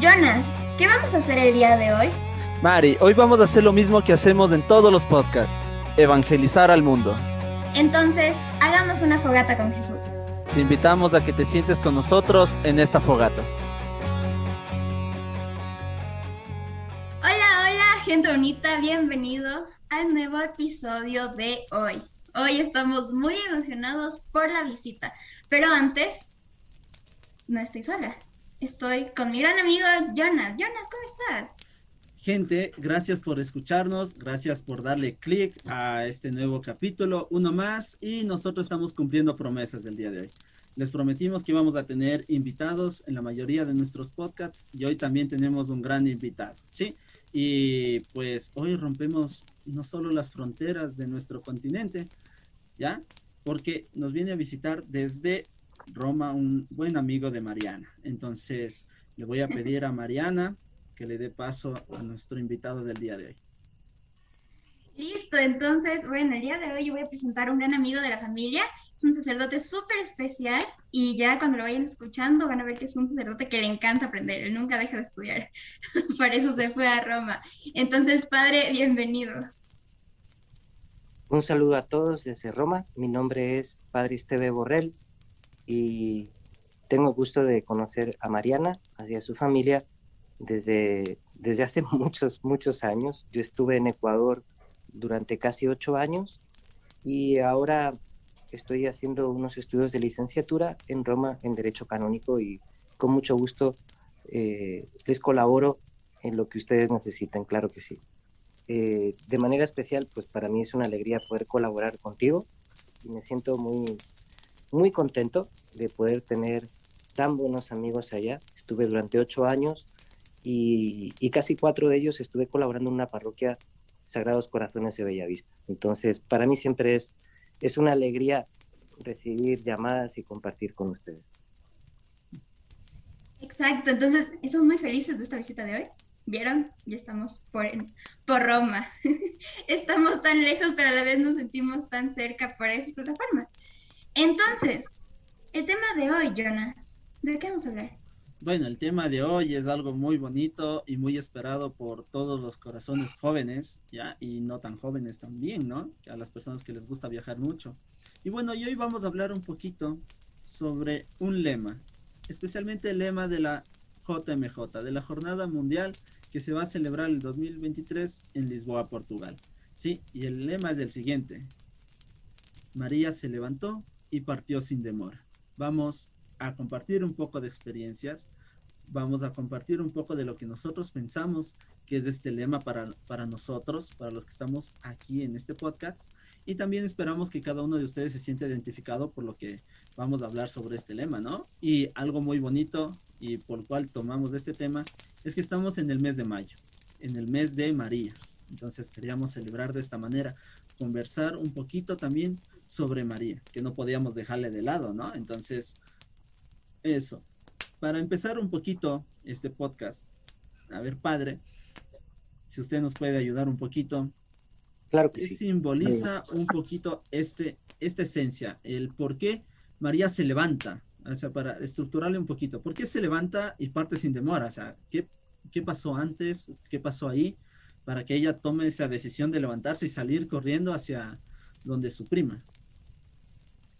Jonas, ¿qué vamos a hacer el día de hoy? Mari, hoy vamos a hacer lo mismo que hacemos en todos los podcasts, evangelizar al mundo. Entonces, hagamos una fogata con Jesús. Te invitamos a que te sientes con nosotros en esta fogata. Hola, hola, gente bonita, bienvenidos al nuevo episodio de hoy. Hoy estamos muy emocionados por la visita, pero antes, no estoy sola. Estoy con mi gran amigo Jonas. Jonas, ¿cómo estás? Gente, gracias por escucharnos, gracias por darle clic a este nuevo capítulo, uno más, y nosotros estamos cumpliendo promesas del día de hoy. Les prometimos que íbamos a tener invitados en la mayoría de nuestros podcasts y hoy también tenemos un gran invitado, ¿sí? Y pues hoy rompemos no solo las fronteras de nuestro continente, ¿ya? Porque nos viene a visitar desde Roma un buen amigo de Mariana. Entonces, le voy a pedir a Mariana que le dé paso a nuestro invitado del día de hoy. Listo, entonces, bueno, el día de hoy yo voy a presentar a un gran amigo de la familia. Es un sacerdote súper especial y ya cuando lo vayan escuchando van a ver que es un sacerdote que le encanta aprender. Él nunca deja de estudiar. Por eso se fue a Roma. Entonces, padre, bienvenido. Un saludo a todos desde Roma. Mi nombre es Padre Esteve Borrell y tengo gusto de conocer a Mariana, y a su familia, desde, desde hace muchos, muchos años. Yo estuve en Ecuador durante casi ocho años y ahora estoy haciendo unos estudios de licenciatura en Roma en Derecho Canónico y con mucho gusto eh, les colaboro en lo que ustedes necesiten, claro que sí. Eh, de manera especial, pues para mí es una alegría poder colaborar contigo y me siento muy, muy contento de poder tener tan buenos amigos allá. Estuve durante ocho años y, casi cuatro de ellos estuve colaborando en una parroquia Sagrados Corazones de Bellavista. Entonces, para mí siempre es, es una alegría recibir llamadas y compartir con ustedes. Exacto, entonces, estamos muy felices de esta visita de hoy. ¿Vieron? Ya estamos por, por Roma. estamos tan lejos, pero a la vez nos sentimos tan cerca por esa plataforma. Entonces, el tema de hoy, Jonas, ¿de qué vamos a hablar? Bueno, el tema de hoy es algo muy bonito y muy esperado por todos los corazones jóvenes, ¿ya? Y no tan jóvenes también, ¿no? A las personas que les gusta viajar mucho. Y bueno, y hoy vamos a hablar un poquito sobre un lema, especialmente el lema de la JMJ, de la Jornada Mundial que se va a celebrar el 2023 en Lisboa, Portugal. Sí, y el lema es el siguiente. María se levantó y partió sin demora. Vamos a compartir un poco de experiencias, vamos a compartir un poco de lo que nosotros pensamos que es este lema para, para nosotros, para los que estamos aquí en este podcast. Y también esperamos que cada uno de ustedes se sienta identificado por lo que vamos a hablar sobre este lema, ¿no? Y algo muy bonito y por lo cual tomamos este tema es que estamos en el mes de mayo, en el mes de María. Entonces queríamos celebrar de esta manera, conversar un poquito también sobre María, que no podíamos dejarle de lado, ¿no? Entonces, eso. Para empezar un poquito este podcast, a ver, padre, si usted nos puede ayudar un poquito. Claro que ¿qué sí. simboliza un poquito este, esta esencia? El por qué María se levanta, o sea, para estructurarle un poquito. ¿Por qué se levanta y parte sin demora? O sea, ¿qué, qué pasó antes? ¿Qué pasó ahí? Para que ella tome esa decisión de levantarse y salir corriendo hacia donde su prima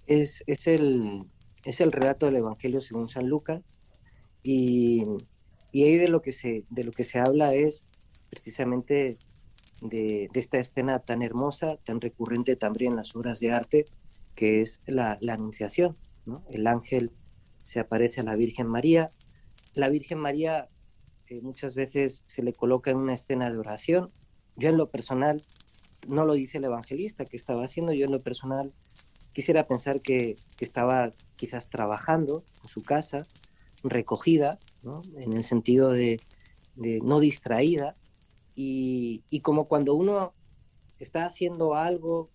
es, es, el, es el relato del Evangelio según San Lucas y, y ahí de lo, que se, de lo que se habla es precisamente de, de, esta escena tan hermosa, tan recurrente también en las obras de arte, que es la, la Anunciación. El ángel se aparece a la Virgen María. La Virgen María eh, muchas veces se le coloca en una escena de oración. Yo en lo personal, no lo dice el evangelista que estaba haciendo, yo en lo personal quisiera pensar que, que estaba quizás trabajando en su casa, recogida, ¿no? en el sentido de, de no distraída, y, y, como cuando uno está haciendo algo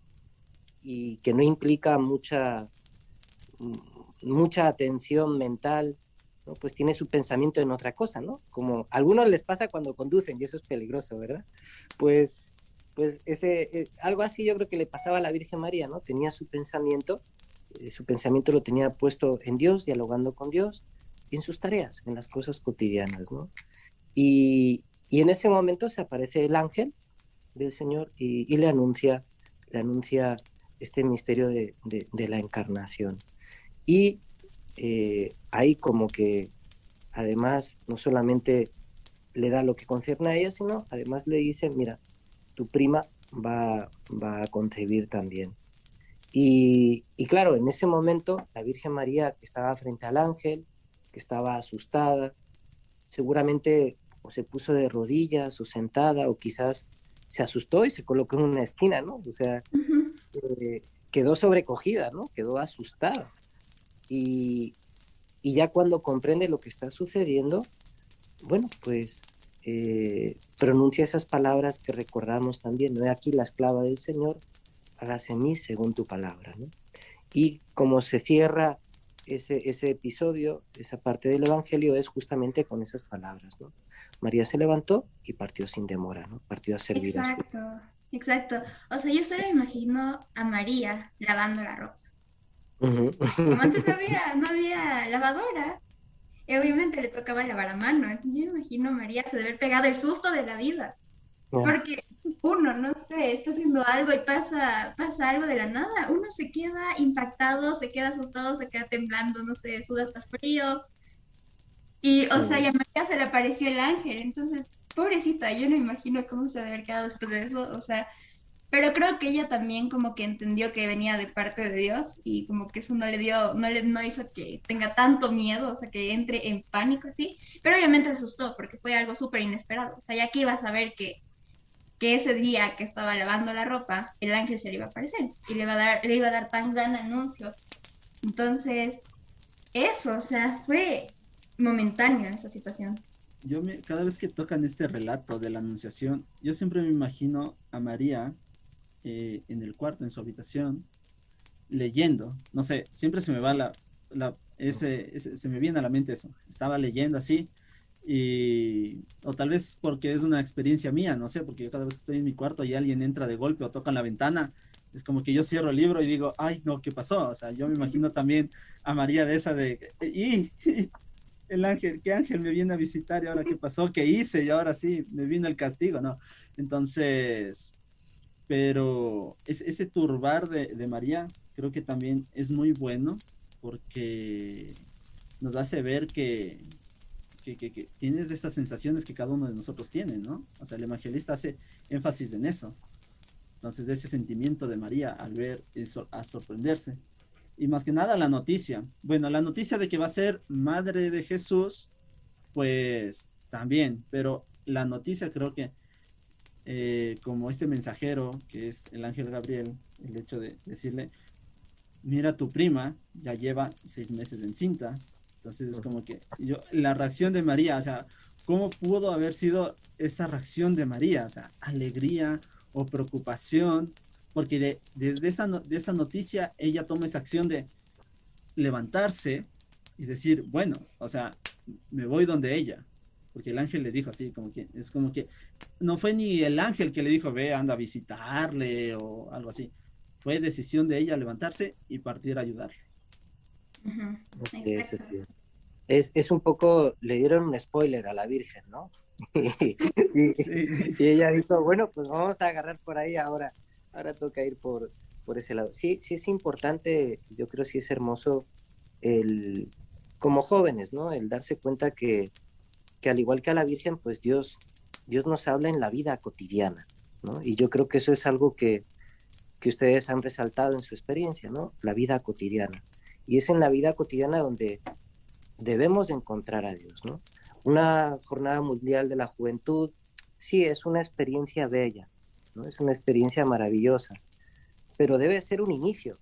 y que no implica mucha, mucha atención mental, ¿no? pues tiene su pensamiento en otra cosa, ¿no? Como a algunos les pasa cuando conducen y eso es peligroso, ¿verdad? Pues pues ese, eh, algo así yo creo que le pasaba a la Virgen María, ¿no? Tenía su pensamiento, eh, su pensamiento lo tenía puesto en Dios, dialogando con Dios, en sus tareas, en las cosas cotidianas, ¿no? Y, y en ese momento se aparece el ángel del Señor y, le anuncia, le anuncia este misterio de, de, de la encarnación. Y eh, ahí como que además no solamente le da lo que concierne a ella, sino además le dice, mira, tu prima va, va a concebir también. Y, y, claro, en ese momento la Virgen María que estaba frente al ángel, que estaba asustada, seguramente o se puso de rodillas o sentada o quizás se asustó y se colocó en una esquina, ¿no? O sea, uh -huh. eh, quedó sobrecogida, ¿no? Quedó asustada. Y, y, ya cuando comprende lo que está sucediendo, bueno, pues eh, pronuncia esas palabras que recordamos también, ¿no? Aquí la esclava del Señor, hágase en mí según tu palabra, ¿no? Y como se cierra ese, ese episodio, esa parte del Evangelio, es justamente con esas palabras, ¿no? María se levantó y partió sin demora, ¿no? Partió a servir exacto, a su... Exacto, O sea, yo solo imagino a María lavando la ropa. Uh -huh. Como antes no había, no había lavadora. Y obviamente le tocaba lavar a mano. Entonces yo me imagino a María se debe haber pegado el susto de la vida. Porque uno, no sé, está haciendo algo y pasa, pasa algo de la nada. Uno se queda impactado, se queda asustado, se queda temblando, no sé, suda hasta frío. Y, o sea, y a María se le apareció el ángel. Entonces, pobrecita, yo no imagino cómo se debe haber quedado después de eso. O sea, pero creo que ella también como que entendió que venía de parte de Dios y como que eso no le dio, no le no hizo que tenga tanto miedo, o sea, que entre en pánico así, pero obviamente asustó porque fue algo súper inesperado, o sea, ya que iba a saber que, que ese día que estaba lavando la ropa, el ángel se le iba a aparecer y le iba a dar, le iba a dar tan gran anuncio. Entonces, eso, o sea, fue momentáneo esa situación. Yo me, cada vez que tocan este relato de la anunciación, yo siempre me imagino a María eh, en el cuarto, en su habitación, leyendo. No sé, siempre se me va la, la ese, ese, se me viene a la mente eso. Estaba leyendo así y o tal vez porque es una experiencia mía, no sé, porque yo cada vez que estoy en mi cuarto y alguien entra de golpe o toca en la ventana, es como que yo cierro el libro y digo, ay, no, ¿qué pasó? O sea, yo me imagino también a María de esa de, y, el ángel, ¿qué ángel me viene a visitar y ahora qué pasó? ¿Qué hice? Y ahora sí, me vino el castigo, ¿no? Entonces, pero es, ese turbar de, María creo que también es muy bueno porque nos hace ver que, que, tienes esas sensaciones que cada uno de nosotros tiene, ¿no? O sea, el evangelista hace énfasis en eso. Entonces, ese sentimiento de María al ver eso, a sorprenderse. Y más que nada la noticia. Bueno, la noticia de que va a ser madre de Jesús, pues también, pero la noticia creo que eh, como este mensajero, que es el ángel Gabriel, el hecho de decirle, mira tu prima, ya lleva seis meses en cinta. Entonces es como que yo, la reacción de María, o sea, ¿cómo pudo haber sido esa reacción de María? O sea, alegría o preocupación, porque de, desde esa, de esa noticia ella toma esa acción de levantarse y decir, bueno, o sea, me voy donde ella, porque el ángel le dijo así, como que es como que no fue ni el ángel que le dijo, ve, anda a visitarle o algo así. Fue decisión de ella levantarse y partir a ayudarle. Uh -huh. es, es, es, es, un poco, le dieron un spoiler a la Virgen, ¿no? y, sí. y, ella dijo, bueno, pues vamos a agarrar por ahí ahora, ahora toca ir por, por ese lado. Sí, sí es importante, yo creo sí es hermoso el, como jóvenes, ¿no? El darse cuenta que, que al igual que a la Virgen, pues Dios, Dios nos habla en la vida cotidiana, ¿no? Y yo creo que eso es algo que, que ustedes han resaltado en su experiencia, ¿no? La vida cotidiana. Y es en la vida cotidiana donde debemos encontrar a Dios, ¿no? Una jornada mundial de la juventud, sí, es una experiencia bella, ¿no? Es una experiencia maravillosa, pero debe ser un inicio,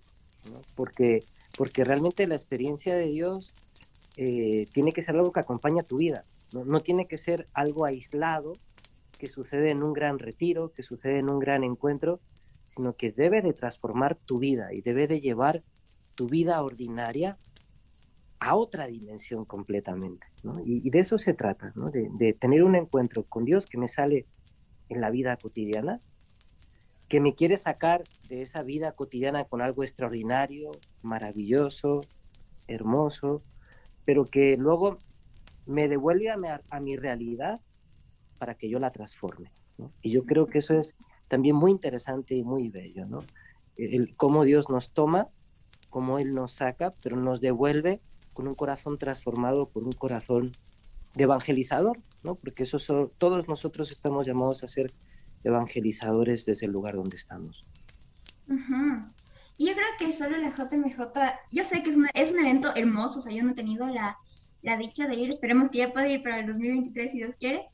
¿no? Porque, porque realmente la experiencia de Dios eh, tiene que ser algo que acompaña tu vida, ¿no? no tiene que ser algo aislado que sucede en un gran retiro, que sucede en un gran encuentro, sino que debe de transformar tu vida y debe de llevar tu vida ordinaria a otra dimensión completamente. ¿no? Y, de eso se trata, ¿no? de, tener un encuentro con Dios que me sale en la vida cotidiana, que me quiere sacar de esa vida cotidiana con algo extraordinario, maravilloso, hermoso, pero que luego me devuelve a mi, realidad para que yo la transforme. Y yo creo que eso es también muy interesante y muy bello, ¿no? El, cómo Dios nos toma, cómo Él nos saca, pero nos devuelve con un corazón transformado por un corazón de evangelizador, ¿no? Porque eso todos nosotros estamos llamados a ser evangelizadores desde el lugar donde estamos. Y yo creo que solo la JMJ, yo sé que es, es un evento hermoso, o sea, yo no he tenido la, la dicha de ir, esperemos que ya pueda ir para el 2023 si Dios quiere,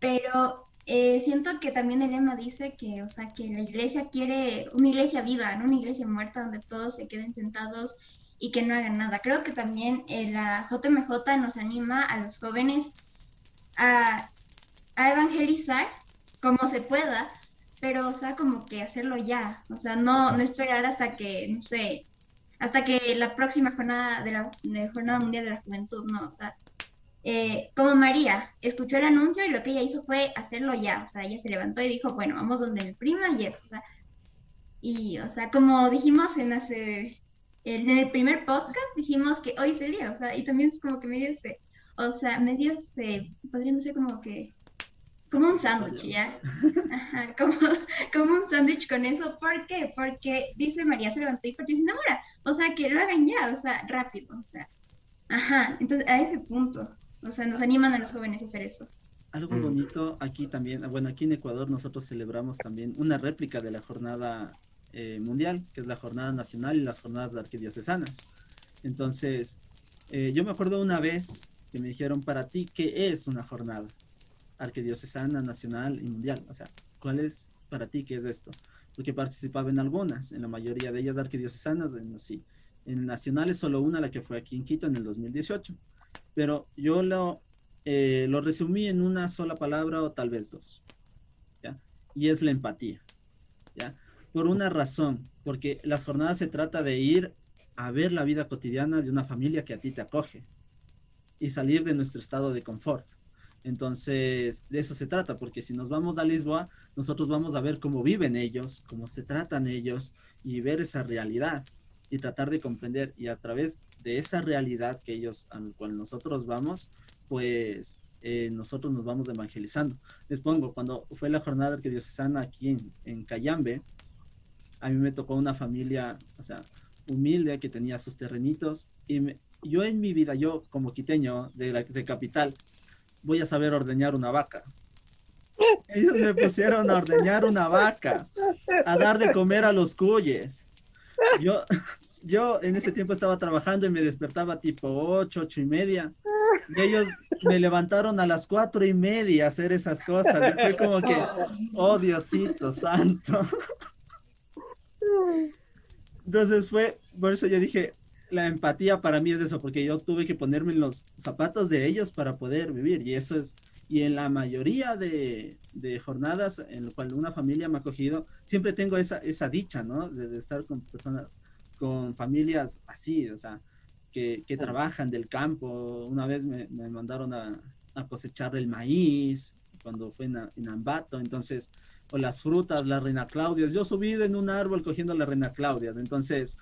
pero eh, siento que también el lema dice que, o sea, que la iglesia quiere una iglesia viva, no una iglesia muerta donde todos se queden sentados y que no hagan nada. Creo que también eh, la JMJ nos anima a los jóvenes a, a evangelizar como se pueda, pero, o sea, como que hacerlo ya, o sea, no, no esperar hasta que, no sé, hasta que la próxima jornada de la Jornada Mundial de la Juventud, ¿no? O sea, eh, como María, escuchó el anuncio y lo que ella hizo fue hacerlo ya, o sea, ella se levantó y dijo, bueno, vamos donde mi prima y eso, o sea, y, o sea, como dijimos en hace, en el primer podcast, dijimos que hoy sería, o sea, y también es como que medio se, o sea, medio se, podríamos ser como que como un sándwich, ¿ya? Ajá, como, como un sándwich con eso. ¿Por qué? Porque dice María se levantó y partió sin enamora. O sea, que lo hagan ya, o sea, rápido, o sea. Ajá, entonces a ese punto, o sea, nos animan a los jóvenes a hacer eso. Algo mm. bonito aquí también, bueno, aquí en Ecuador nosotros celebramos también una réplica de la jornada eh, mundial, que es la jornada nacional y las jornadas arquidiocesanas. Entonces, eh, yo me acuerdo una vez que me dijeron, para ti, ¿qué es una jornada? arquidiocesana, nacional y mundial. O sea, ¿cuál es para ti qué es esto? Porque participaba en algunas, en la mayoría de ellas arquidiocesanas, en, sí. En nacionales solo una, la que fue aquí en Quito en el 2018. Pero yo lo, eh, lo resumí en una sola palabra o tal vez dos. Y es la empatía. Por una razón, porque las jornadas se trata de ir a ver la vida cotidiana de una familia que a ti te acoge y salir de nuestro estado de confort. Entonces, de eso se trata, porque si nos vamos a Lisboa, nosotros vamos a ver cómo viven ellos, cómo se tratan ellos y ver esa realidad y tratar de comprender y a través de esa realidad que ellos, al cual nosotros vamos, pues eh, nosotros nos vamos evangelizando. Les pongo, cuando fue la jornada que sana aquí en, en Cayambe, a mí me tocó una familia, o sea, humilde que tenía sus terrenitos y yo en mi vida, yo como quiteño de, la, de capital, voy a saber ordeñar una vaca. Ellos me pusieron a ordeñar una vaca, a dar de comer a los cuyes. Yo, yo en ese tiempo estaba trabajando y me despertaba tipo ocho, ocho y media. Y ellos me levantaron a las cuatro y media a hacer esas cosas. Y fue como que, oh Diosito santo. Entonces fue, por eso yo dije, la empatía para mí es eso, porque yo tuve que ponerme en los zapatos de ellos para poder vivir. Y eso es, y en la mayoría de, jornadas en las cual una familia me ha acogido, siempre tengo esa, esa dicha, ¿no? De, estar con personas, con familias así, o sea, que, trabajan del campo. Una vez me, mandaron a, cosechar el maíz cuando fue en, Ambato, entonces, o las frutas, la reina Claudia. Yo subí en un árbol cogiendo la reina Claudia, entonces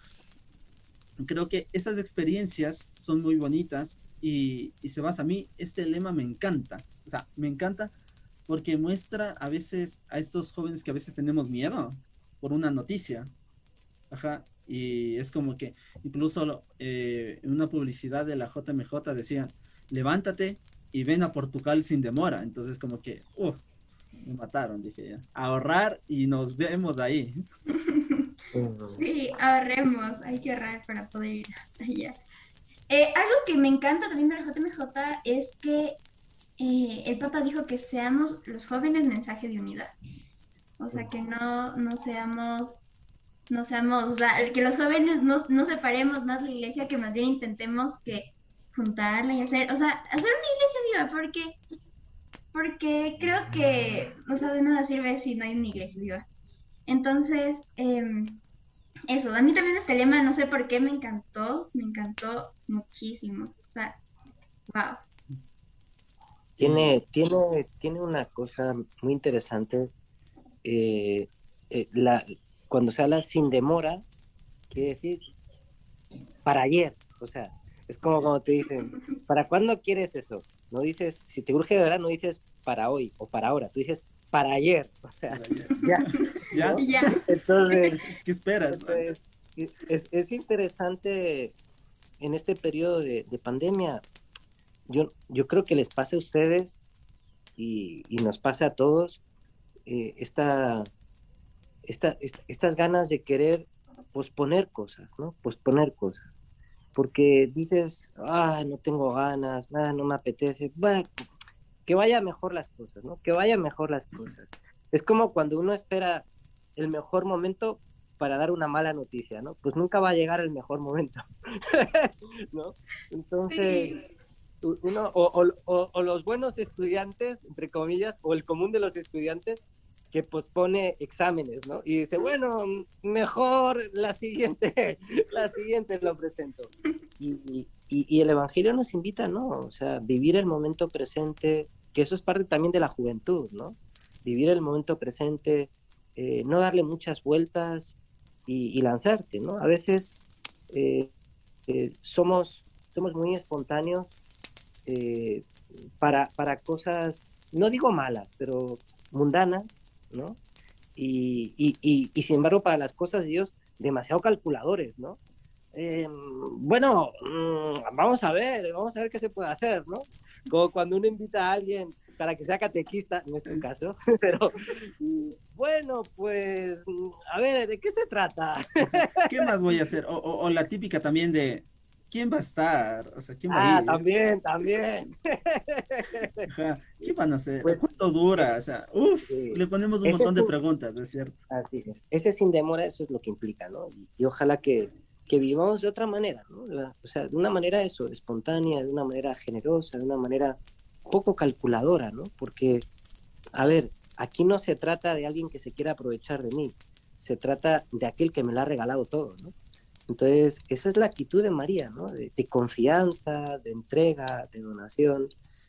creo que esas experiencias son muy bonitas y, se basa a mí, este lema me encanta, o sea, me encanta porque muestra a veces a estos jóvenes que a veces tenemos miedo por una noticia, ajá, y es como que incluso eh, en una publicidad de la JMJ decían, levántate y ven a Portugal sin demora, entonces como que, uff, me mataron, dije ya, ahorrar y nos vemos ahí. Sí, ahorremos, hay que ahorrar para poder ir allá. Eh, algo que me encanta también de la JMJ es que eh, el Papa dijo que seamos los jóvenes mensaje de unidad. O sea, que no, no seamos, no seamos, o sea, que los jóvenes no, no separemos más la iglesia, que más bien intentemos que juntarla y hacer, o sea, hacer una iglesia viva, porque, porque creo que, o sea, de nada sirve si no hay una iglesia viva. Entonces, eh, eso, a mí también este lema, no sé por qué, me encantó, me encantó muchísimo. O sea, wow. Tiene, tiene, tiene una cosa muy interesante. Eh, eh, la, cuando se habla sin demora, quiere decir para ayer. O sea, Es como cuando te dicen, ¿para cuándo quieres eso? No dices, si te urge de verdad, no dices para hoy o para ahora, tú dices para ayer. O sea, ya. ¿Ya? Ya. Entonces, ¿Qué esperas? es, es interesante en este periodo de, de pandemia. Yo, yo creo que les pase a ustedes y, y nos pasa a todos eh, esta, esta, esta- estas ganas de querer posponer cosas, ¿no? Posponer cosas. Porque dices, ah, no tengo ganas, ah, no me apetece. Bueno, que vaya mejor las cosas, ¿no? Que vaya mejor las cosas. Es como cuando uno espera el mejor momento para dar una mala noticia, ¿no? Pues nunca va a llegar el mejor momento, ¿no? Entonces, uno, o, los buenos estudiantes, entre comillas, o el común de los estudiantes que pospone exámenes, ¿no? Y dice, bueno, mejor la siguiente, la siguiente lo presento. Y, y- el Evangelio nos invita, ¿no? O sea, vivir el momento presente, que eso es parte también de la juventud, ¿no? Vivir el momento presente, eh, no darle muchas vueltas y, y lanzarte, ¿no? A veces eh, eh, somos, somos muy espontáneos eh, para, para cosas, no digo malas, pero mundanas, ¿no? Y, y, y, sin embargo, para las cosas de Dios, demasiado calculadores, ¿no? Eh, bueno, mm, vamos a ver, vamos a ver qué se puede hacer, ¿no? Como cuando uno invita a alguien para que sea catequista, en este caso, pero bueno, pues a ver, ¿de qué se trata? ¿Qué más voy a hacer? O- o la típica también de ¿quién va a estar? O sea, ¿quién va a Ah, ir? también, también. Ajá, ¿Qué van a hacer? Pues- ¿Cuánto dura? O sea, uff, Sí. le ponemos un Ese montón de un- preguntas, es cierto. Así es. Ese sin demora, eso es lo que implica, ¿no? Y, y ojalá que, que vivamos de otra manera, ¿no? La- O sea, de una manera eso, espontánea, de una manera generosa, de una manera poco calculadora, ¿no? Porque, a ver, aquí no se trata de alguien que se quiera aprovechar de mí, se trata de aquel que me lo ha regalado todo, ¿no? Entonces, esa es la actitud de María, ¿no? De, de confianza, de entrega, de donación.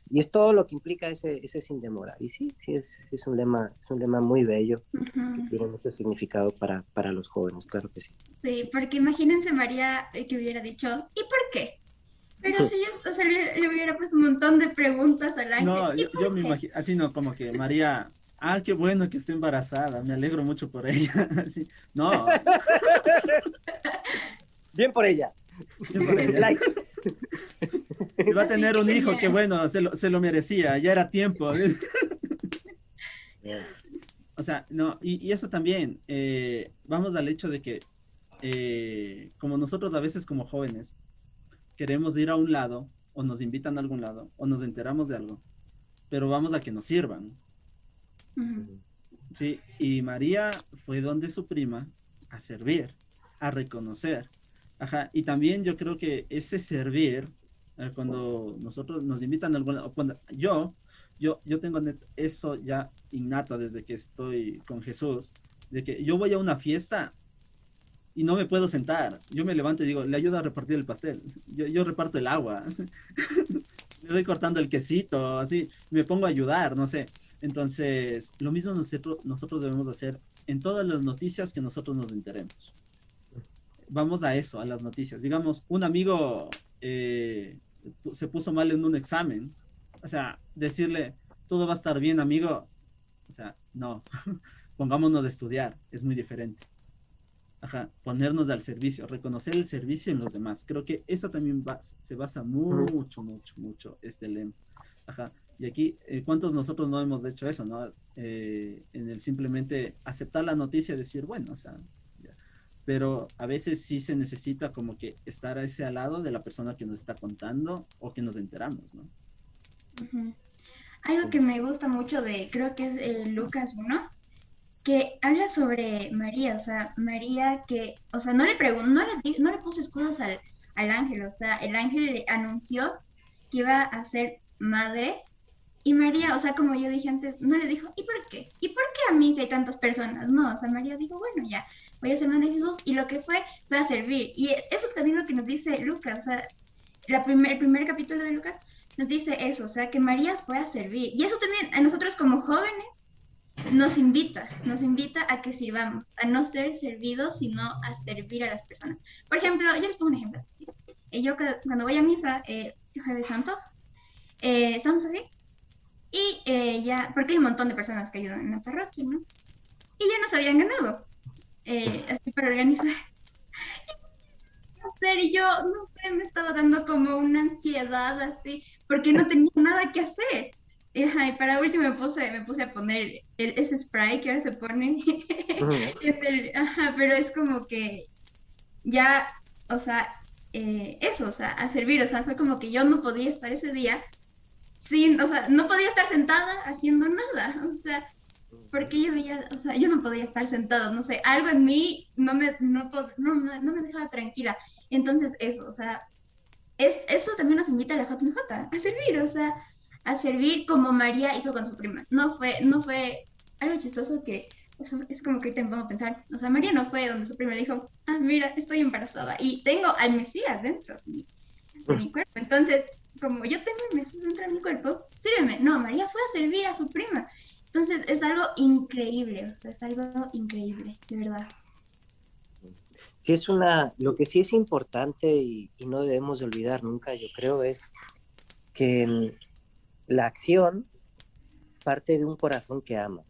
Y es todo lo que implica ese, ese sin demora. Y sí, sí, es, es un lema, es un lema muy bello Ujú. tiene mucho significado para, para los jóvenes, claro que sí. Sí, porque imagínense María eh, que hubiera dicho, ¿y por qué? Pero si yo o sea, le, le hubiera puesto un montón de preguntas al ángel. No, ¿y yo, por yo me imagino, así no, como que María, ah, qué bueno que esté embarazada, me alegro mucho por ella. Así, no, Bien por ella. yo por ella. Like. Y va a tener que un hijo, qué bueno, se lo, se lo merecía, ya era tiempo. O sea, no, y, y eso también, eh, vamos al hecho de que, eh, como nosotros a veces como jóvenes, queremos ir a un lado, o nos invitan a algún lado, o nos enteramos de algo, pero vamos a que nos sirvan. ¿sí? Y María fue donde su prima a servir, a reconocer. Ajá, y también yo creo que ese servir, eh, cuando nosotros nos invitan a alguna, yo, yo, yo tengo eso ya innato desde que estoy con Jesús, de que yo voy a una fiesta y no me puedo sentar. Yo me levanto y digo, le ayudo a repartir el pastel. Yo, yo reparto el agua. Le doy cortando el quesito, así, me pongo a ayudar, no sé. Entonces, lo mismo nosotros, nosotros debemos hacer en todas las noticias que nosotros nos enteremos. Vamos a eso, a las noticias. Digamos, un amigo eh, se puso mal en un examen. O sea, decirle, todo va a estar bien, amigo. O sea, no. Pongámonos a estudiar, es muy diferente. Ajá, ponernos al servicio, reconocer el servicio en los demás. Creo que eso también va- se basa mucho, mucho, mucho este lema. Ajá. Y aquí, eh, ¿cuántos nosotros no hemos hecho eso, no? Eh, en el simplemente aceptar la noticia y decir, bueno, o sea. Pero a veces sí se necesita como que estar ese al lado de la persona que nos está contando o que nos enteramos, ¿no? Ujú. Algo que me gusta mucho de, creo que es el Lucas 1, que habla sobre María, o sea, María que, o sea, no le preguntó, no le, no le puso excusas al, al ángel, o sea, el ángel le anunció que iba a ser madre y María, o sea, como yo dije antes, no le dijo, ¿y por qué? ¿Y por qué a mí si hay tantas personas? No, o sea, María dijo, bueno, ya, voy a ser madre de Jesús y lo que fue fue a servir. Y eso es también lo que nos dice Lucas, o sea, la primer, el primer capítulo de Lucas nos dice eso, o sea, que María fue a servir. Y eso también a nosotros como jóvenes nos invita, nos invita a que sirvamos, a no ser servidos, sino a servir a las personas. Por ejemplo, yo les pongo un ejemplo. así. yo cuando voy a misa, eh, Jueves Santo, eh, estamos así, y eh, ya, porque hay un montón de personas que ayudan en la parroquia, ¿no? Y ya nos habían ganado, eh, así para organizar. hacer? Y yo, no sé, me estaba dando como una ansiedad así, porque no tenía nada que hacer. Y, ajá, y para último me puse, me puse a poner el, ese spray que ahora se pone. Es el- ajá, pero es como que ya, o sea, eh, eso, o sea, a servir, o sea, fue como que yo no podía estar ese día sin, o sea, no podía estar sentada haciendo nada, o sea, porque yo veía, o sea, yo no podía estar sentada, no sé, algo en mí no me, no, no, no, no me dejaba tranquila. Entonces, eso, o sea, es, eso también nos invita a la JMJ, a servir, o sea, a servir como María hizo con su prima. No fue, no fue algo chistoso que, es como que ahorita me pongo a pensar, o sea, María no fue donde su prima le dijo, ah, mira, estoy embarazada y tengo al Mesías dentro de mi, de mi cuerpo. Entonces, como yo tengo el Mesías dentro de mi cuerpo, sírveme. No, María fue a servir a su prima. Entonces, es algo increíble, o sea, es algo increíble, de verdad. Sí es una, lo que sí es importante y, no debemos de olvidar nunca, yo creo, es que la acción parte de un corazón que ama.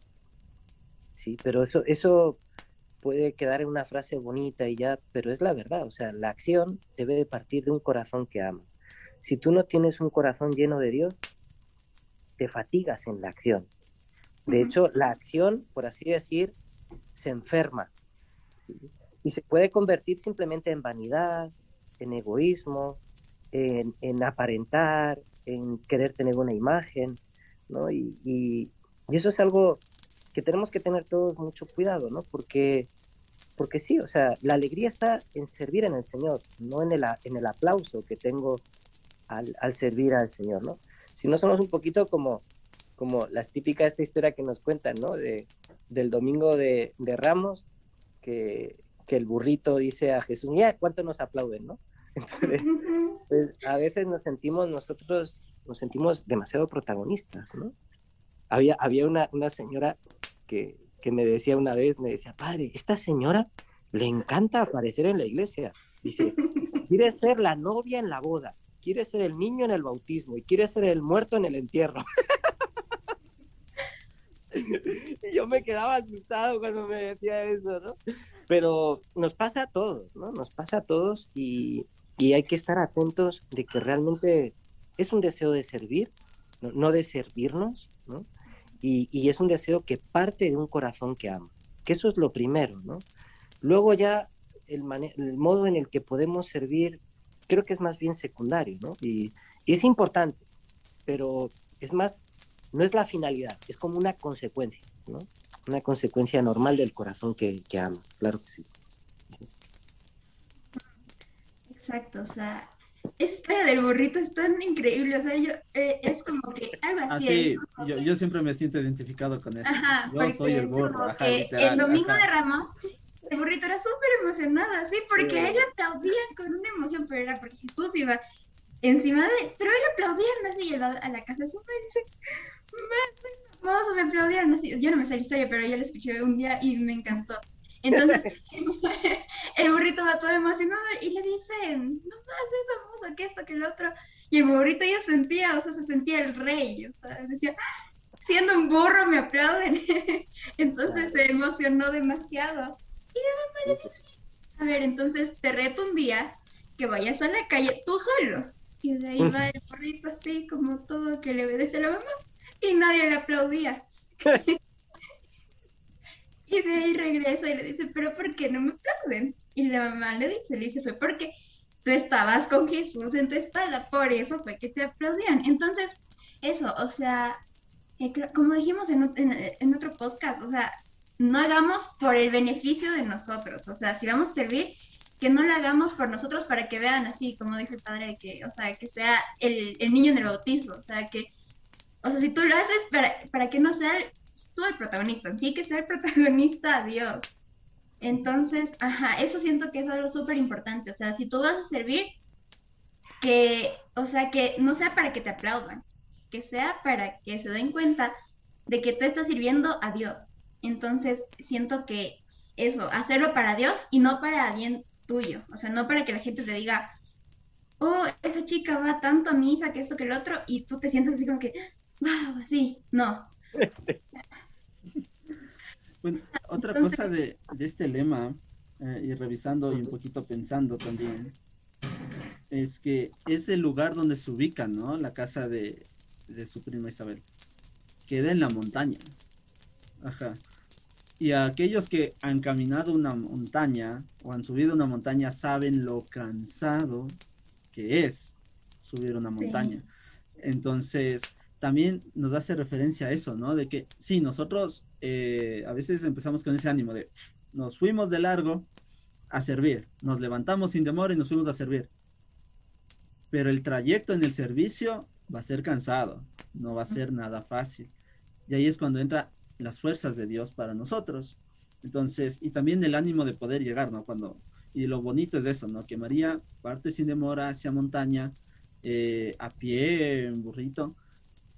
Sí, pero eso, eso puede quedar en una frase bonita y ya, pero es la verdad, o sea, la acción debe de partir de un corazón que ama. Si tú no tienes un corazón lleno de Dios, te fatigas en la acción. De hecho, la acción, por así decir, se enferma. ¿sí? Y se puede convertir simplemente en vanidad, en egoísmo, en, en aparentar, en querer tener una imagen, ¿no? Y, y- y eso es algo que tenemos que tener todos mucho cuidado, ¿no? Porque, porque sí, o sea, la alegría está en servir en el Señor, no en el, en el aplauso que tengo al, al servir al Señor, ¿no? Si no somos un poquito como, como las típicas esta historia que nos cuentan, ¿no? De, del domingo de, de Ramos, que, que el burrito dice a Jesús, ya, ¿cuánto nos aplauden, no? Entonces, pues, a veces nos sentimos nosotros, nos sentimos demasiado protagonistas, ¿no? Había, había una, una señora que, que me decía una vez, me decía, padre, esta señora le encanta aparecer en la iglesia. Dice, quiere ser la novia en la boda, quiere ser el niño en el bautismo y quiere ser el muerto en el entierro. y yo me quedaba asustado cuando me decía eso, ¿no? Pero nos pasa a todos, ¿no? Nos pasa a todos y, y hay que estar atentos de que realmente es un deseo de servir, no, de servirnos, ¿no? Y, y es un deseo que parte de un corazón que ama, que eso es lo primero, ¿no? Luego ya el, el modo en el que podemos servir creo que es más bien secundario, ¿no? Y, y es importante, pero es más, no es la finalidad, es como una consecuencia, ¿no? Una consecuencia normal del corazón que, que ama, claro que sí. Exacto, o sea, historia del burrito es tan increíble, o sea, yo, eh, es como que algo así Así, es como yo, que- yo siempre me siento identificado con eso. Ajá, Yo porque soy el es burro, como ajá, que literal, el domingo ajá. de Ramos, el burrito era súper emocionado, así, porque Sí. a él aplaudían con una emoción, pero era porque Jesús iba encima de, pero él aplaudían así, va a la casa de su madre y dice, "Ma, soy famoso", me aplaudían así, yo no me sé la historia, pero yo la escuché un día y me encantó. Entonces, el burrito va todo emocionado y le dicen, no soy famoso, que esto, que el otro. Y el burrito ya sentía, o sea, se sentía el rey, o sea, decía, siendo un burro me aplauden. Entonces se emocionó demasiado. Y la mamá le dice, a ver, entonces te reto un día que vayas a la calle tú solo. Y de ahí va el burrito así, como todo que le obedece a la mamá. Y nadie le aplaudía. Y de ahí regresa y le dice, pero ¿por qué no me aplauden? Y la mamá le dice, le dice, fue porque tú estabas con Jesús en tu espalda, por eso fue que te aplaudían. Entonces, eso, o sea, eh, como dijimos en, en- en otro podcast, o sea, no hagamos por el beneficio de nosotros, o sea, si vamos a servir, que no lo hagamos por nosotros para que vean así, como dijo el padre, que, o sea, que sea el, el niño en el bautismo, o sea, que, o sea, si tú lo haces para, para que no sea tú el protagonista, sí que sea el protagonista Dios. Entonces, ajá, eso siento que es algo súper importante, o sea, si tú vas a servir, que, o sea, que no sea para que te aplaudan, que sea para que se den cuenta de que tú estás sirviendo a Dios. Entonces, siento que eso, hacerlo para Dios y no para bien tuyo, o sea, no para que la gente te diga, oh, esa chica va tanto a misa que esto que el otro, y tú te sientes así como que, wow, así, no. bueno, otra cosa de, este lema, eh, y revisando y un poquito pensando también, es que es el lugar donde se ubica, ¿no? La casa de, de su prima Isabel. Queda en la montaña. Ajá. Y aquellos que han caminado una montaña o han subido una montaña saben lo cansado que es subir una montaña. Entonces, también nos hace referencia a eso, ¿no? De que sí, nosotros eh, a veces empezamos con ese ánimo de nos fuimos de largo a servir, nos levantamos sin demora y nos fuimos a servir. Pero el trayecto en el servicio va a ser cansado, no va a ser nada fácil. Y ahí es cuando entra las fuerzas de Dios para nosotros. Entonces, y también el ánimo de poder llegar, ¿no? Cuando, y lo bonito es eso, ¿no? Que María parte sin demora hacia montaña, eh, a pie, en burrito,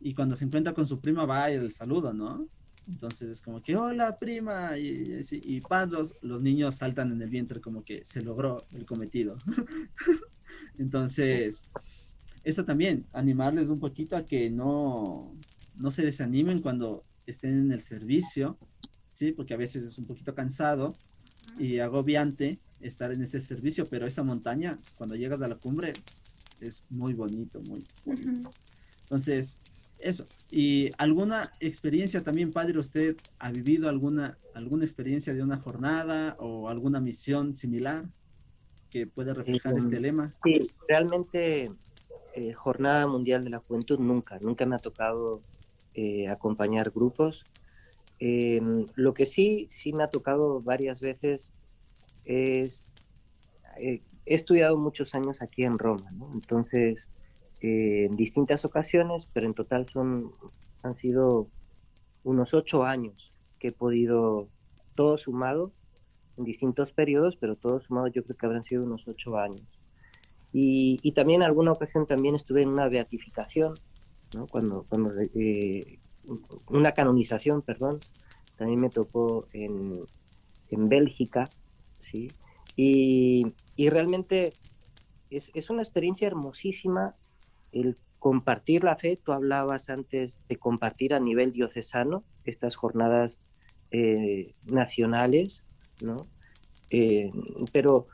y cuando se encuentra con su prima va el saludo, ¿no? Entonces es como que, hola prima, y, y, los, los niños saltan en el vientre como que se logró el cometido. Entonces, eso también, animarles un poquito a que no, no se desanimen cuando estén en el servicio, ¿sí? Porque a veces es un poquito cansado y agobiante estar en ese servicio, pero esa montaña, cuando llegas a la cumbre, es muy bonito, muy bonito. Entonces, eso. ¿Y alguna experiencia también, padre, usted ha vivido alguna, alguna experiencia de una jornada o alguna misión similar que puede reflejar este em, lema? Sí, realmente eh, Jornada Mundial de la Juventud nunca, nunca me ha tocado eh, acompañar grupos. Em, lo que sí, sí me ha tocado varias veces es, eh, he estudiado muchos años aquí en Roma, entonces eh, en distintas ocasiones, pero en total son, han sido unos ocho años que he podido, todo sumado, en distintos periodos, pero todo sumado yo creo que habrán sido unos ocho años. Y, y también alguna ocasión también estuve en una beatificación cuando, cuando eh, una canonización, perdón, también me tocó en, en Bélgica, ¿sí? Y, y realmente es, es, una experiencia hermosísima el compartir la fe. Tú hablabas antes de compartir a nivel diocesano estas jornadas eh, nacionales, ¿no? Eh, pero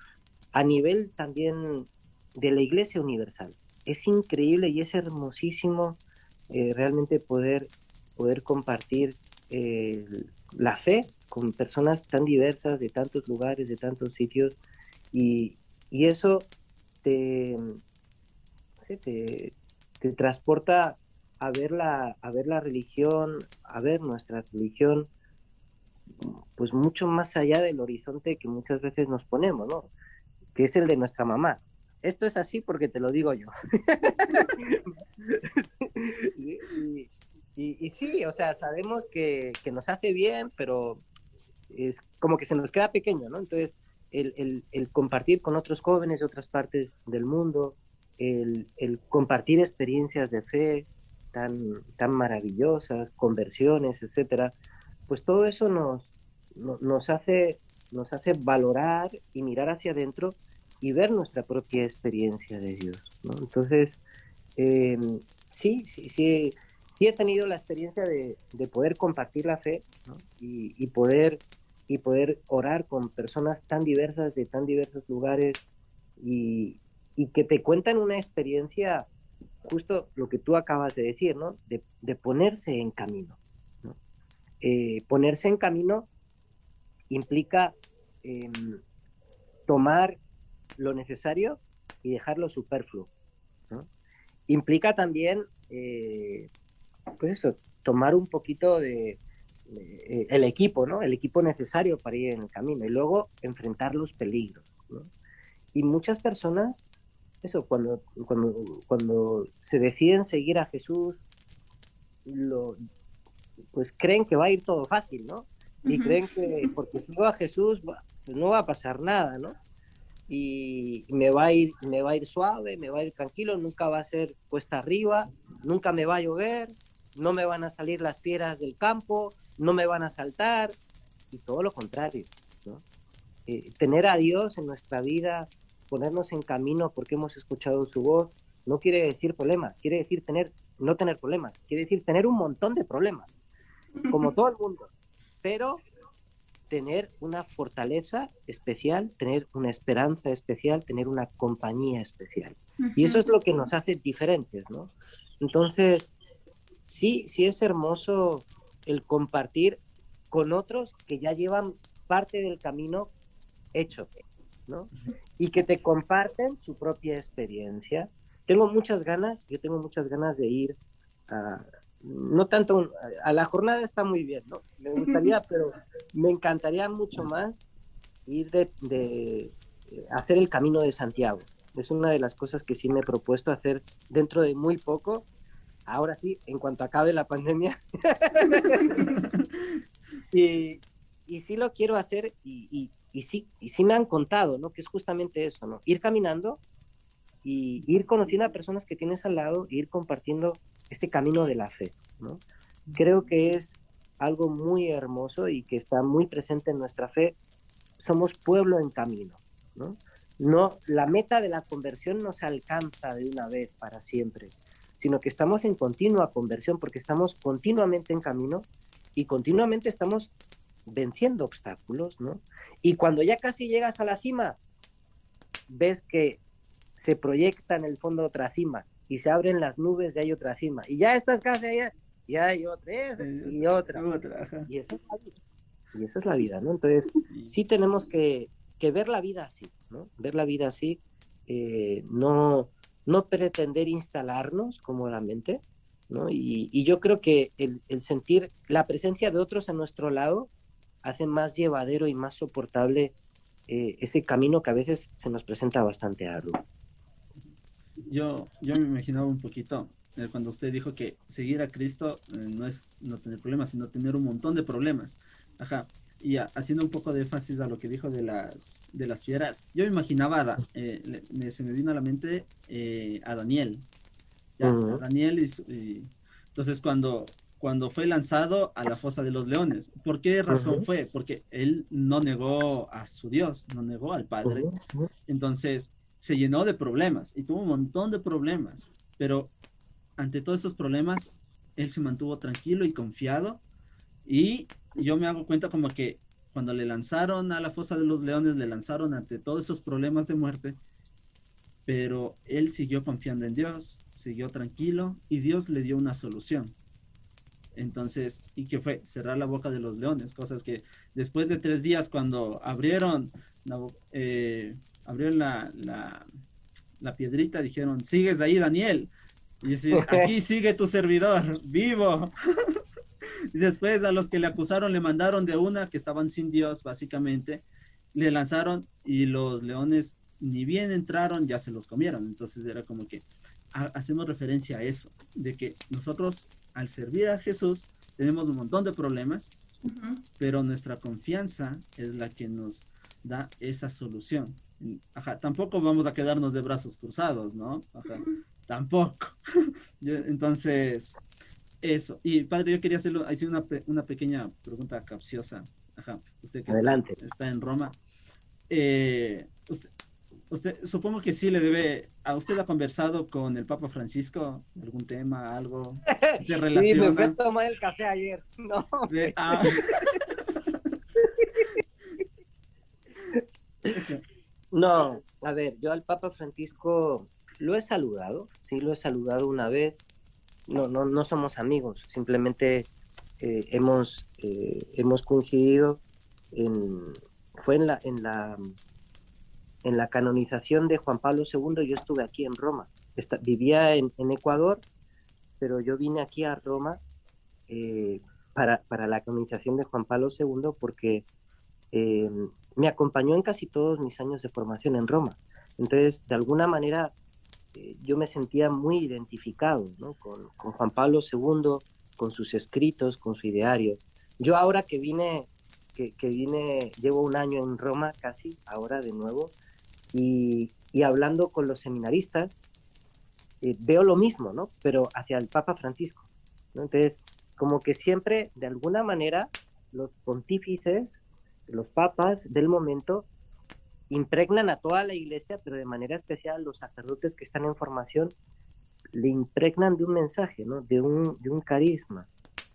a nivel también de la Iglesia Universal. Es increíble y es hermosísimo eh, realmente poder, poder compartir eh, la fe con personas tan diversas de tantos lugares, de tantos sitios, y, y eso te, te, te, transporta a ver, la, a ver la religión, a ver nuestra religión, pues mucho más allá del horizonte que muchas veces nos ponemos, ¿no? Que es el de nuestra mamá. Esto es así porque te lo digo yo. y, sí, o sea, sabemos que, nos hace bien, pero es como que se nos queda pequeño, ¿no? Entonces, el, compartir con otros jóvenes de otras partes del mundo, el, compartir experiencias de fe tan, tan maravillosas, conversiones, etcétera, pues todo eso nos, nos, hace, nos hace valorar y mirar hacia adentro y ver nuestra propia experiencia de Dios, ¿no? Entonces, eh, sí, sí, sí, sí he tenido la experiencia de, poder compartir la fe y, poder, y poder orar con personas tan diversas de tan diversos lugares y, que te cuentan una experiencia, justo lo que tú acabas de decir, ¿no? De, ponerse en camino. Eh, ponerse en camino implica em, tomar lo necesario y dejar lo superfluo implica también, eh, pues eso, tomar un poquito de, eh, el equipo, ¿no? El equipo necesario para ir en el camino y luego enfrentar los peligros, ¿no? Y muchas personas, eso, cuando, cuando, cuando se deciden seguir a Jesús, lo, pues creen que va a ir todo fácil, ¿no? Y creen que porque sigo a Jesús, pues no va a pasar nada, ¿no? Y me va a ir me va a ir suave, me va a ir tranquilo, nunca va a ser cuesta arriba, nunca me va a llover, no me van a salir las piedras del campo, no me van a saltar y todo lo contrario, eh, tener a Dios en nuestra vida ponernos en camino porque hemos escuchado su voz, no quiere decir problemas, quiere decir tener, no tener problemas, quiere decir tener un montón de problemas, como todo el mundo, pero tener una fortaleza especial, tener una esperanza especial, tener una compañía especial. Y eso es lo que nos hace diferentes, ¿no? Entonces, sí, sí es hermoso el compartir con otros que ya llevan parte del camino hecho, ¿no? Y que te comparten su propia experiencia. Tengo muchas ganas, yo tengo muchas ganas de ir a, no tanto, a la jornada está muy bien, ¿no? Me gustaría, pero me encantaría mucho más ir de, de, hacer el camino de Santiago. Es una de las cosas que sí me he propuesto hacer dentro de muy poco. Ahora sí, en cuanto acabe la pandemia. y, y sí lo quiero hacer y, y, sí, y sí me han contado, ¿no? Que es justamente eso, ¿no? Ir caminando y ir conociendo a personas que tienes al lado, ir compartiendo este camino de la fe, ¿no? Creo que es algo muy hermoso y que está muy presente en nuestra fe. Somos pueblo en camino, ¿no? No, la meta de la conversión no se alcanza de una vez para siempre, sino que estamos en continua conversión porque estamos continuamente en camino y continuamente estamos venciendo obstáculos, ¿no? Y cuando ya casi llegas a la cima, ves que se proyecta en el fondo otra cima y se abren las nubes y hay otra cima. Y ya estás casi allá y hay otra y otra. y esa es la vida. Y esa es la vida, ¿no? Entonces, sí tenemos que, que ver la vida así, ¿no? Ver la vida así, eh, no, no pretender instalarnos cómodamente, ¿no? Y, y yo creo que el, el, sentir la presencia de otros a nuestro lado hace más llevadero y más soportable eh, ese camino que a veces se nos presenta bastante arduo. Yo, yo me imaginaba un poquito eh, cuando usted dijo que seguir a Cristo eh, no es no tener problemas, sino tener un montón de problemas. Ajá. Y haciendo un poco de énfasis a lo que dijo de las, de las fieras, yo me imaginaba, se me vino a la mente a Daniel. Ya, a Daniel y, entonces cuando cuando fue lanzado a la fosa de los leones. ¿Por qué razón fue? Porque él no negó a su Dios, no negó al Padre. Entonces se llenó de problemas y tuvo un montón de problemas, pero ante todos esos problemas, él se mantuvo tranquilo y confiado. Y yo me hago cuenta como que cuando le lanzaron a la fosa de los leones, le lanzaron ante todos esos problemas de muerte, pero él siguió confiando en Dios, siguió tranquilo y Dios le dio una solución. Entonces, ¿y qué fue? Cerrar la boca de los leones, cosas que después de tres días cuando abrieron, eh, abrieron la, la, piedrita, dijeron, sigues ahí, Daniel. Y dice, aquí sigue tu servidor, vivo. y después a los que le acusaron le mandaron de una que estaban sin Dios, básicamente, le lanzaron y los leones ni bien entraron, ya se los comieron. Entonces era como que hacemos referencia a eso, de que nosotros al servir a Jesús tenemos un montón de problemas, pero nuestra confianza es la que nos da esa solución. Ajá, tampoco vamos a quedarnos de brazos cruzados, ¿no? Ajá, tampoco. entonces, eso. Y padre, yo quería hacerlo, hacer una, una pequeña pregunta capciosa. Ajá, usted que Adelante. Está, en Roma. Eh, usted, usted, supongo que sí le debe, ¿a usted ha conversado con el Papa Francisco algún tema, algo de relación? Sí, me fui a tomar el café ayer. No. Ah. No, a ver, yo al Papa Francisco lo he saludado, sí, lo he saludado una vez. No, no, no somos amigos, simplemente eh, hemos, eh, hemos coincidido en, fue en la, en la en la canonización de Juan Pablo II yo estuve aquí en Roma. vivía en, Ecuador, pero yo vine aquí a Roma eh, para, la canonización de Juan Pablo II porque eh, me acompañó en casi todos mis años de formación en Roma. Entonces, de alguna manera, eh, yo me sentía muy identificado con, Juan Pablo II, con sus escritos, con su ideario. Yo ahora que vine, que, que vine, llevo un año en Roma casi, ahora de nuevo, y, hablando con los seminaristas, eh, veo lo mismo, ¿no? Pero hacia el Papa Francisco. Entonces, como que siempre, de alguna manera, los pontífices, los papas del momento, impregnan a toda la iglesia, pero de manera especial los sacerdotes que están en formación le impregnan de un mensaje, ¿no? de, un, de un carisma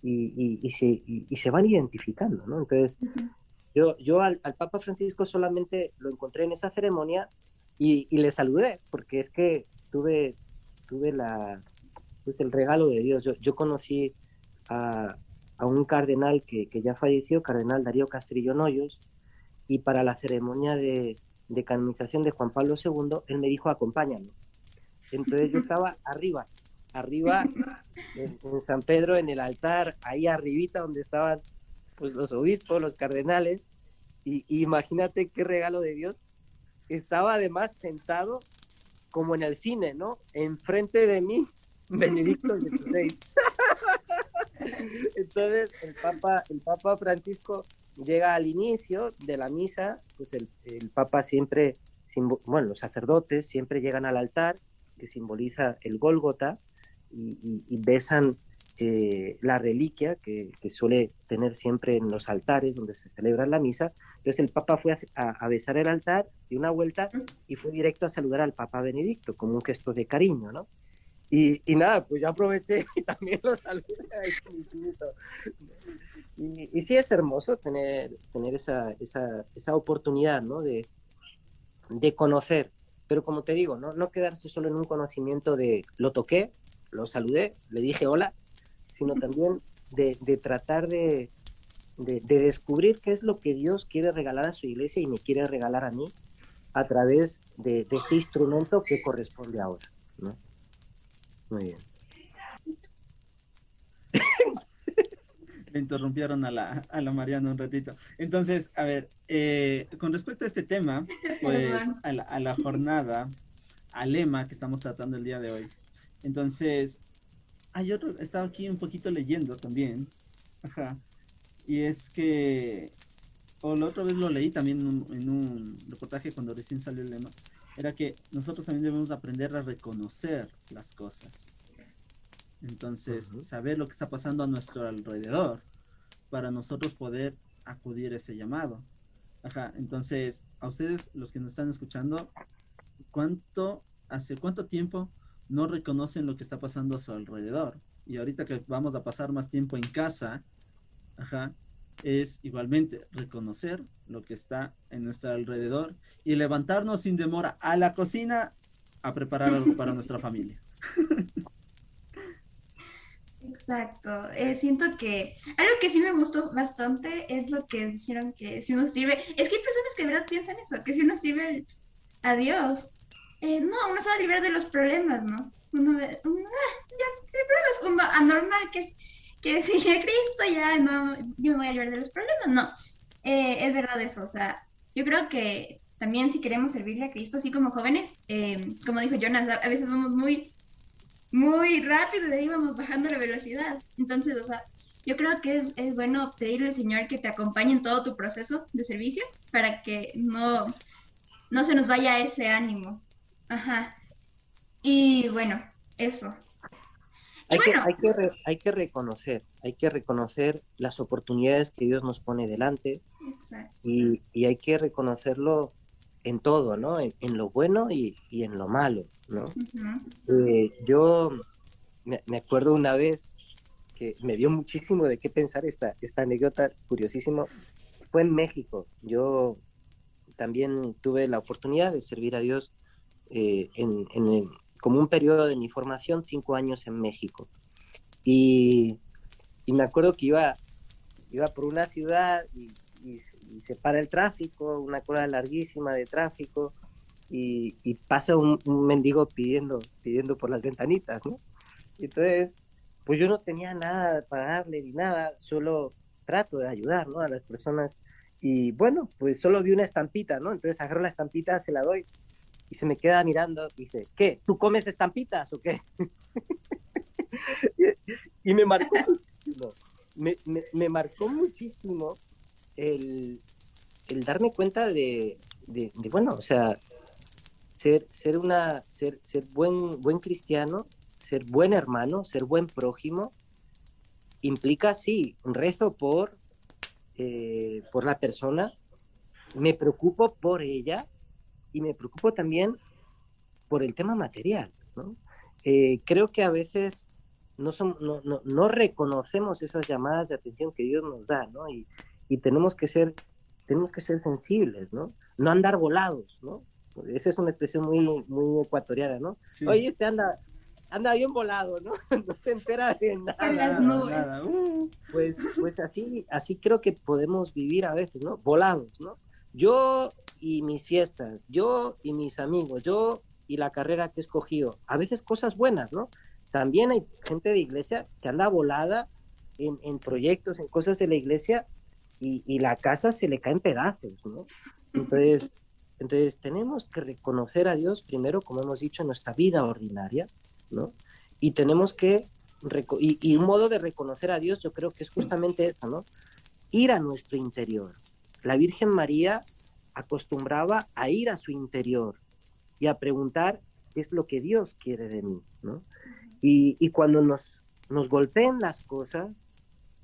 y, y, se, y, se, van identificando. ¿no? Entonces, yo, yo al, al, Papa Francisco solamente lo encontré en esa ceremonia y, le saludé, porque es que tuve, tuve la, pues el regalo de Dios. Yo, yo conocí a, a, un cardenal que, que ya falleció, cardenal Darío Castrillo Noyos, y para la ceremonia de, de canonización de Juan Pablo II, él me dijo, acompáñame. Entonces yo estaba arriba, arriba en, San Pedro, en el altar, ahí arribita donde estaban pues los obispos, los cardenales, y, imagínate qué regalo de Dios. Estaba además sentado como en el cine, ¿no? Enfrente de mí, Benedicto XVI. Entonces el Papa, el Papa Francisco llega al inicio de la misa, pues el, el Papa siempre, bueno, los sacerdotes siempre llegan al altar que simboliza el Gólgota y, besan eh, la reliquia que, suele tener siempre en los altares donde se celebra la misa. Entonces el Papa fue a, besar el altar, dio una vuelta y fue directo a saludar al Papa Benedicto como un gesto de cariño, ¿no? Y, nada, pues yo aproveché y también lo saludé. Y, y, sí es hermoso tener, tener esa, esa, esa oportunidad, ¿no? De, de conocer pero como te digo, no, no quedarse solo en un conocimiento de lo toqué, lo saludé, le dije hola, sino también de, de tratar de, de, descubrir qué es lo que Dios quiere regalar a su iglesia y me quiere regalar a mí a través de, este instrumento que corresponde ahora. ¿no? Muy bien. Le interrumpieron a la, a la Mariana un ratito. Entonces, a ver, eh, con respecto a este tema, pues a la, a la, jornada, al lema que estamos tratando el día de hoy. Entonces, hay otro, estaba aquí un poquito leyendo también, ajá, y es que, o la otra vez lo leí también en un, en un reportaje cuando recién salió el lema, era que nosotros también debemos aprender a reconocer las cosas. Entonces, saber lo que está pasando a nuestro alrededor para nosotros poder acudir a ese llamado. Ajá, entonces, a ustedes, los que nos están escuchando, ¿cuánto, hace cuánto tiempo no reconocen lo que está pasando a su alrededor? Y ahorita que vamos a pasar más tiempo en casa, ajá, es igualmente reconocer lo que está en nuestro alrededor y levantarnos sin demora a la cocina a preparar algo para nuestra familia. Exacto. Eh, siento que algo que sí me gustó bastante es lo que dijeron que si uno sirve, es que hay personas que de verdad piensan eso, que si uno sirve a Dios, eh, no, uno se va a librar de los problemas, ¿no? Uno de, uno, ah, ya, el problema es uno anormal, que es que si a Cristo ya no, yo me voy a librar de los problemas, no. Eh, es verdad eso, o sea, yo creo que también si queremos servirle a Cristo, así como jóvenes, como dijo Jonas, a veces vamos muy muy rápido y ahí vamos bajando la velocidad. Entonces, o sea, yo creo que es, es, bueno pedirle al Señor que te acompañe en todo tu proceso de servicio para que no, no se nos vaya ese ánimo. Ajá. Y bueno, eso. Hay, que, hay, que hay que reconocer, hay que reconocer las oportunidades que Dios nos pone delante y, y, hay que reconocerlo en todo, ¿no? En, en lo bueno y, y, en lo malo. ¿no? Eh, yo me, acuerdo una vez que me dio muchísimo de qué pensar esta, esta anécdota curiosísimo. Fue en México. Yo también tuve la oportunidad de servir a Dios eh, en, como un periodo de mi formación, cinco años en México. Y, me acuerdo que iba, iba por una ciudad y, y, se para el tráfico, una cola larguísima de tráfico, y, pasa un, mendigo pidiendo, pidiendo por las ventanitas, ¿no? Entonces, pues yo no tenía nada para darle ni nada, solo trato de ayudar, ¿no? A las personas. Y bueno, pues solo vi una estampita, ¿no? Entonces agarro la estampita, se la doy y se me queda mirando y dice, ¿qué? ¿Tú comes estampitas o qué? y, me marcó muchísimo, me, me, marcó muchísimo el, el darme cuenta de, de, bueno, o sea, ser, ser, una, ser, ser buen, buen cristiano, ser buen hermano, ser buen prójimo, implica, sí, un rezo por, eh, por la persona, me preocupo por ella, y me preocupo también por el tema material, ¿no? Eh, creo que a veces no, no, no, no, reconocemos esas llamadas de atención que Dios nos da, ¿no? Y, y, tenemos, que ser, tenemos que ser sensibles, ¿no? No andar volados, ¿no? Esa es una expresión muy, muy ecuatoriana, ¿no? Oye, este anda, anda bien volado, ¿no? no se entera de nada. En las nubes. Uh. Pues, pues así, así creo que podemos vivir a veces, ¿no? Volados, ¿no? Yo y mis fiestas, yo y mis amigos, yo y la carrera que he escogido. A veces cosas buenas, ¿no? También hay gente de iglesia que anda volada en, en proyectos, en cosas de la iglesia y, y, la casa se le cae en pedazos, ¿no? Entonces, entonces tenemos que reconocer a Dios primero, como hemos dicho, en nuestra vida ordinaria, ¿no? Y tenemos que, y, y un modo de reconocer a Dios yo creo que es justamente eso, ¿no? Ir a nuestro interior. La Virgen María acostumbraba a ir a su interior y a preguntar qué es lo que Dios quiere de mí, ¿no? Y, y cuando nos, nos golpeen las cosas,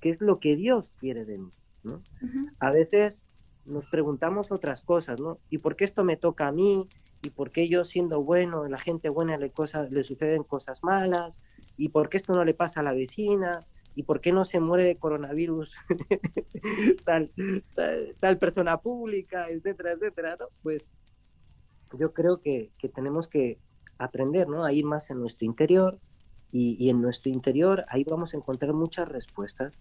¿qué es lo que Dios quiere de mí? ¿no? Uh -huh. A veces nos preguntamos otras cosas, ¿no? ¿Y por qué esto me toca a mí? ¿Y por qué yo siendo bueno, la gente buena le, cosas, le suceden cosas malas? ¿Y por qué esto no le pasa a la vecina? ¿Y por qué no se muere de coronavirus tal, tal, tal, persona pública, etcétera, etcétera? ¿no? Pues yo creo que, que, tenemos que aprender ¿no? a ir más en nuestro interior y, y, en nuestro interior ahí vamos a encontrar muchas respuestas.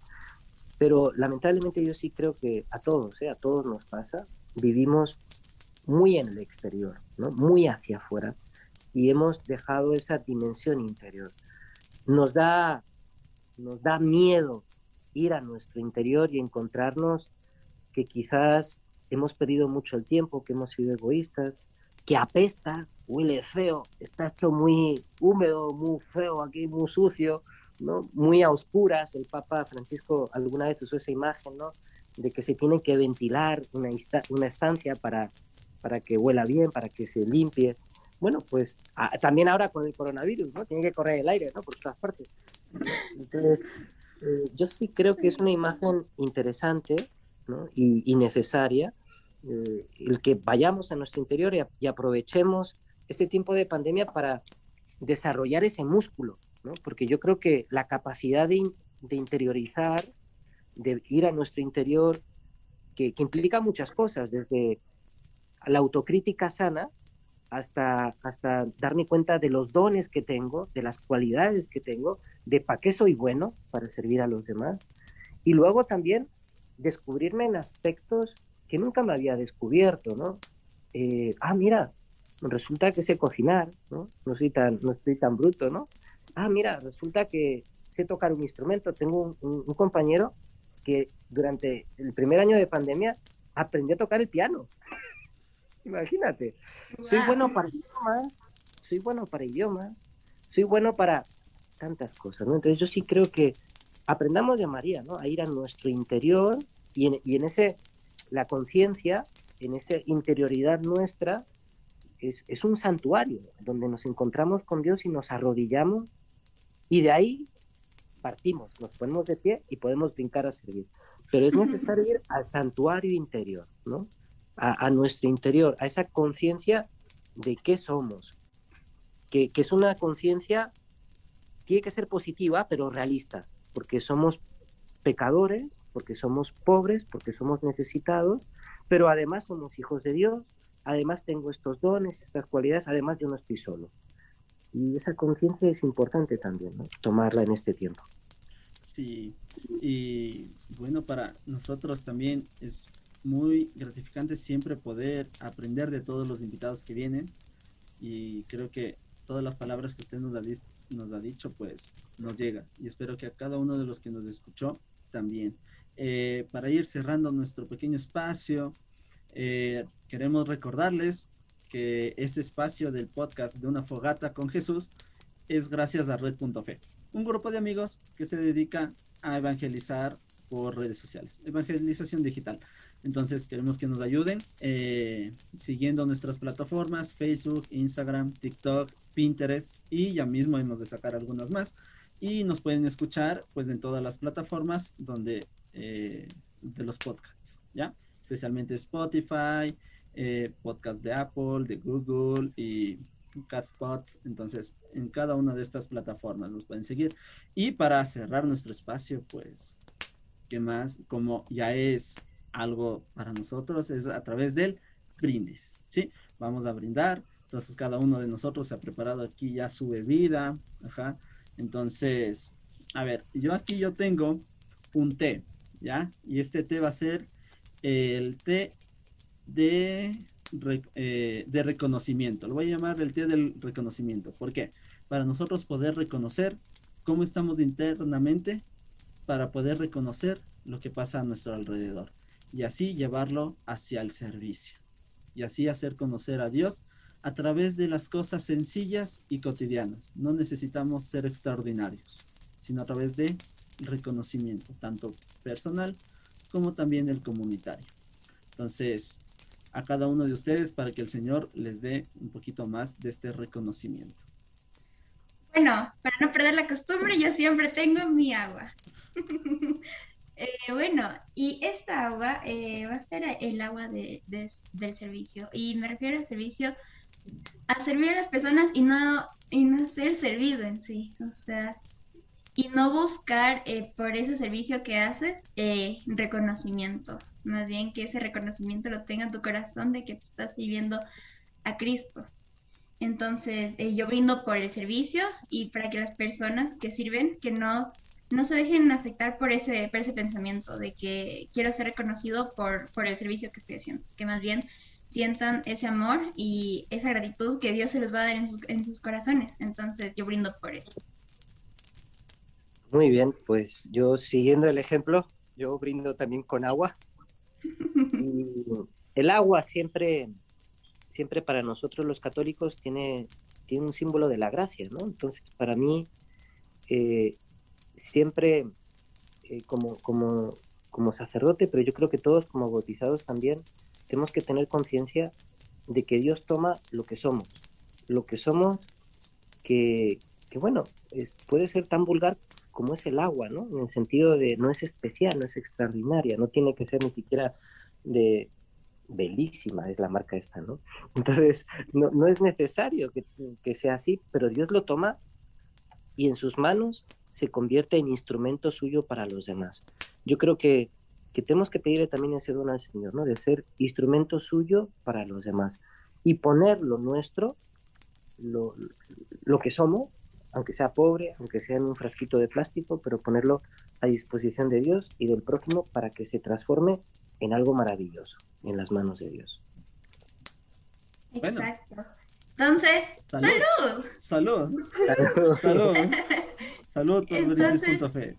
Pero lamentablemente yo sí creo que a todos, ¿eh? a todos nos pasa, vivimos muy en el exterior, ¿no? muy hacia afuera y hemos dejado esa dimensión interior. Nos da nos da miedo ir a nuestro interior y encontrarnos que quizás hemos perdido mucho el tiempo, que hemos sido egoístas, que apesta, huele feo, está esto muy húmedo, muy feo aquí, muy sucio, ¿no? muy a oscuras. El Papa Francisco alguna vez usó esa imagen ¿no? de que se tiene que ventilar una, una estancia para, para que huela bien, para que se limpie. Bueno, pues a, también ahora con el coronavirus, ¿no? Tiene que correr el aire, ¿no? Por todas partes. Entonces, eh, yo sí creo que es una imagen interesante ¿no? y, necesaria eh, el que vayamos a nuestro interior y, aprovechemos este tiempo de pandemia para desarrollar ese músculo, ¿no? porque yo creo que la capacidad de, de interiorizar, de ir a nuestro interior, que, que implica muchas cosas, desde la autocrítica sana, hasta, hasta darme cuenta de los dones que tengo, de las cualidades que tengo, de para qué soy bueno para servir a los demás. Y luego también descubrirme en aspectos que nunca me había descubierto, ¿no? Eh, ah, mira, resulta que sé cocinar, ¿no? No soy, tan, no estoy tan bruto, ¿no? Ah, mira, resulta que sé tocar un instrumento. Tengo un, compañero que durante el primer año de pandemia aprendió a tocar el piano. Imagínate. Wow. Soy bueno para idiomas, soy bueno para idiomas, soy bueno para tantas cosas, ¿no? Entonces yo sí creo que aprendamos de María, ¿no? A ir a nuestro interior y en, y en ese, la conciencia, en esa interioridad nuestra, es, es, un santuario donde nos encontramos con Dios y nos arrodillamos y de ahí partimos, nos ponemos de pie y podemos brincar a servir. Pero es necesario ir al santuario interior, ¿no? A, nuestro interior, a esa conciencia de qué somos, que, que es una conciencia tiene que ser positiva, pero realista, porque somos pecadores, porque somos pobres, porque somos necesitados, pero además somos hijos de Dios, además tengo estos dones, estas cualidades, además yo no estoy solo. Y esa conciencia es importante también, ¿no? tomarla en este tiempo. Sí, y bueno, para nosotros también es muy gratificante siempre poder aprender de todos los invitados que vienen y creo que todas las palabras que usted nos ha, nos ha dicho, pues nos llega. Y espero que a cada uno de los que nos escuchó también. Eh, para ir cerrando nuestro pequeño espacio, eh, queremos recordarles que este espacio del podcast de una fogata con Jesús es gracias a Red.fe, un grupo de amigos que se dedica a evangelizar por redes sociales, evangelización digital. Entonces queremos que nos ayuden eh, siguiendo nuestras plataformas, Facebook, Instagram, TikTok, Pinterest y ya mismo hemos de sacar algunas más. Y nos pueden escuchar pues en todas las plataformas donde eh, de los podcasts, ¿ya? Especialmente Spotify, eh, podcast de Apple, de Google y Catspots. Entonces, en cada una de estas plataformas nos pueden seguir. Y para cerrar nuestro espacio, pues, ¿qué más? Como ya es algo para nosotros, es a través del brindis, ¿sí? Vamos a brindar. Entonces, cada uno de nosotros se ha preparado aquí ya su bebida. Ajá. Entonces, a ver, yo aquí yo tengo un té, ¿ya? Y este té va a ser el té de eh, de reconocimiento. Lo voy a llamar el té del reconocimiento. ¿Por qué? Para nosotros poder reconocer cómo estamos internamente, para poder reconocer lo que pasa a nuestro alrededor y así llevarlo hacia el servicio y así hacer conocer a Dios a través de las cosas sencillas y cotidianas. No necesitamos ser extraordinarios, sino a través de reconocimiento, tanto personal como también el comunitario. Entonces, a cada uno de ustedes para que el Señor les dé un poquito más de este reconocimiento. Bueno, para no perder la costumbre, yo siempre tengo mi agua. Eh, bueno, y esta agua eh, va a ser el agua de, del servicio. Y me refiero al servicio, a servir a las personas y no, y no ser servido en sí. O sea, y no buscar eh, por ese servicio que haces eh, reconocimiento, más bien que ese reconocimiento lo tenga en tu corazón de que tú estás sirviendo a Cristo. Entonces, eh, yo brindo por el servicio y para que las personas que sirven, que no, no se dejen afectar por ese, por ese pensamiento de que quiero ser reconocido por, por el servicio que estoy haciendo, que más bien sientan ese amor y esa gratitud que Dios se les va a dar en sus, en sus corazones. Entonces, yo brindo por eso. Muy bien, pues yo siguiendo el ejemplo, yo brindo también con agua. el agua siempre, siempre para nosotros los católicos tiene, tiene un símbolo de la gracia, ¿no? Entonces, para mí, eh, siempre eh, como, como, como sacerdote, pero yo creo que todos como bautizados también, tenemos que tener conciencia de que Dios toma lo que somos, lo que somos, que, que bueno, puede ser tan vulgar como es el agua, ¿no? En el sentido de no es especial, no es extraordinaria, no tiene que ser ni siquiera de bellísima, es la marca esta, ¿no? Entonces, no, no es necesario que, que, sea así, pero Dios lo toma y en sus manos se convierte en instrumento suyo para los demás. Yo creo que, que tenemos que pedirle también ese don al Señor, ¿no? De ser instrumento suyo para los demás y poner lo nuestro, lo, lo que somos, aunque sea pobre, aunque sea en un frasquito de plástico, pero ponerlo a disposición de Dios y del prójimo para que se transforme en algo maravilloso en las manos de Dios. Exacto. Entonces, salud. Salud. Salud. Salud, por brindis.fe.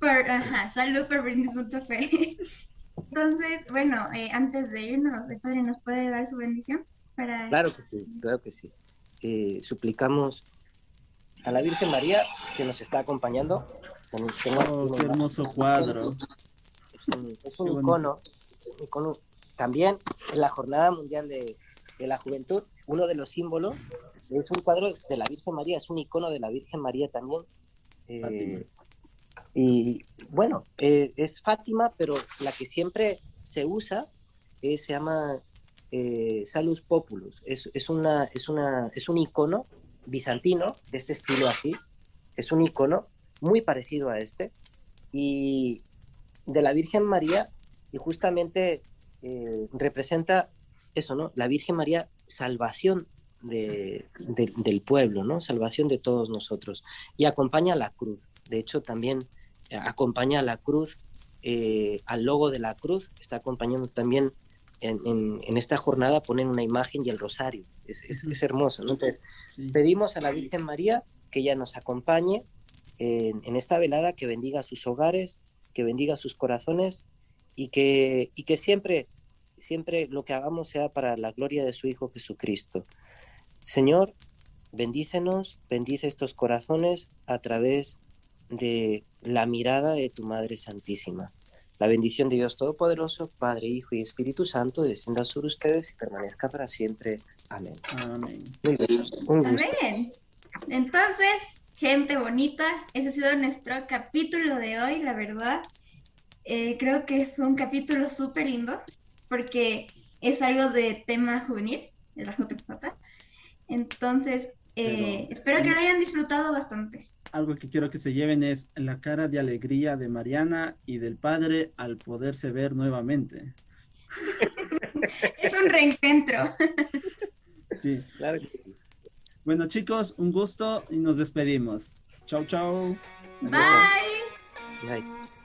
Ajá, salud por brindis.fe. Entonces, bueno, eh, antes de irnos, el Padre nos puede dar su bendición para... Claro que sí, claro que sí. Eh, suplicamos a la Virgen María que nos está acompañando. Oh, qué hermoso cuadro. Es un, icono, también en la Jornada Mundial de, la Juventud, uno de los símbolos es un cuadro de la Virgen María, es un icono de la Virgen María también. Eh, y bueno, eh, es Fátima, pero la que siempre se usa se llama eh, Salus Populus. Es, una, es, una, es un icono bizantino, de este estilo así. Es un icono muy parecido a este. Y de la Virgen María, y justamente eh, representa eso, ¿no? La Virgen María, salvación del pueblo, ¿no? Salvación de todos nosotros. Y acompaña a la cruz. De hecho, también eh, acompaña a la cruz, eh, al logo de la cruz, está acompañando también en, esta jornada ponen una imagen y el rosario. Es, es, hermoso. Entonces, pedimos a la Virgen María que ella nos acompañe en, esta velada, que bendiga sus hogares, que bendiga sus corazones y que, y que siempre, siempre lo que hagamos sea para la gloria de su Hijo Jesucristo. Señor, bendícenos, bendice estos corazones a través de la mirada de tu Madre Santísima. La bendición de Dios Todopoderoso, Padre, Hijo y Espíritu Santo, descienda sobre ustedes y permanezca para siempre. Amén. Amén. Amén. Entonces, gente bonita, ese ha sido nuestro capítulo de hoy, la verdad. Eh, creo que fue un capítulo súper lindo porque es algo de tema juvenil, de la JPJ. Entonces, eh, espero que lo hayan disfrutado bastante. Algo que quiero que se lleven es la cara de alegría de Mariana y del padre al poderse ver nuevamente. es un reencuentro. sí. Claro que sí. Bueno, chicos, un gusto y nos despedimos. Chau, chau. Bye. Bye.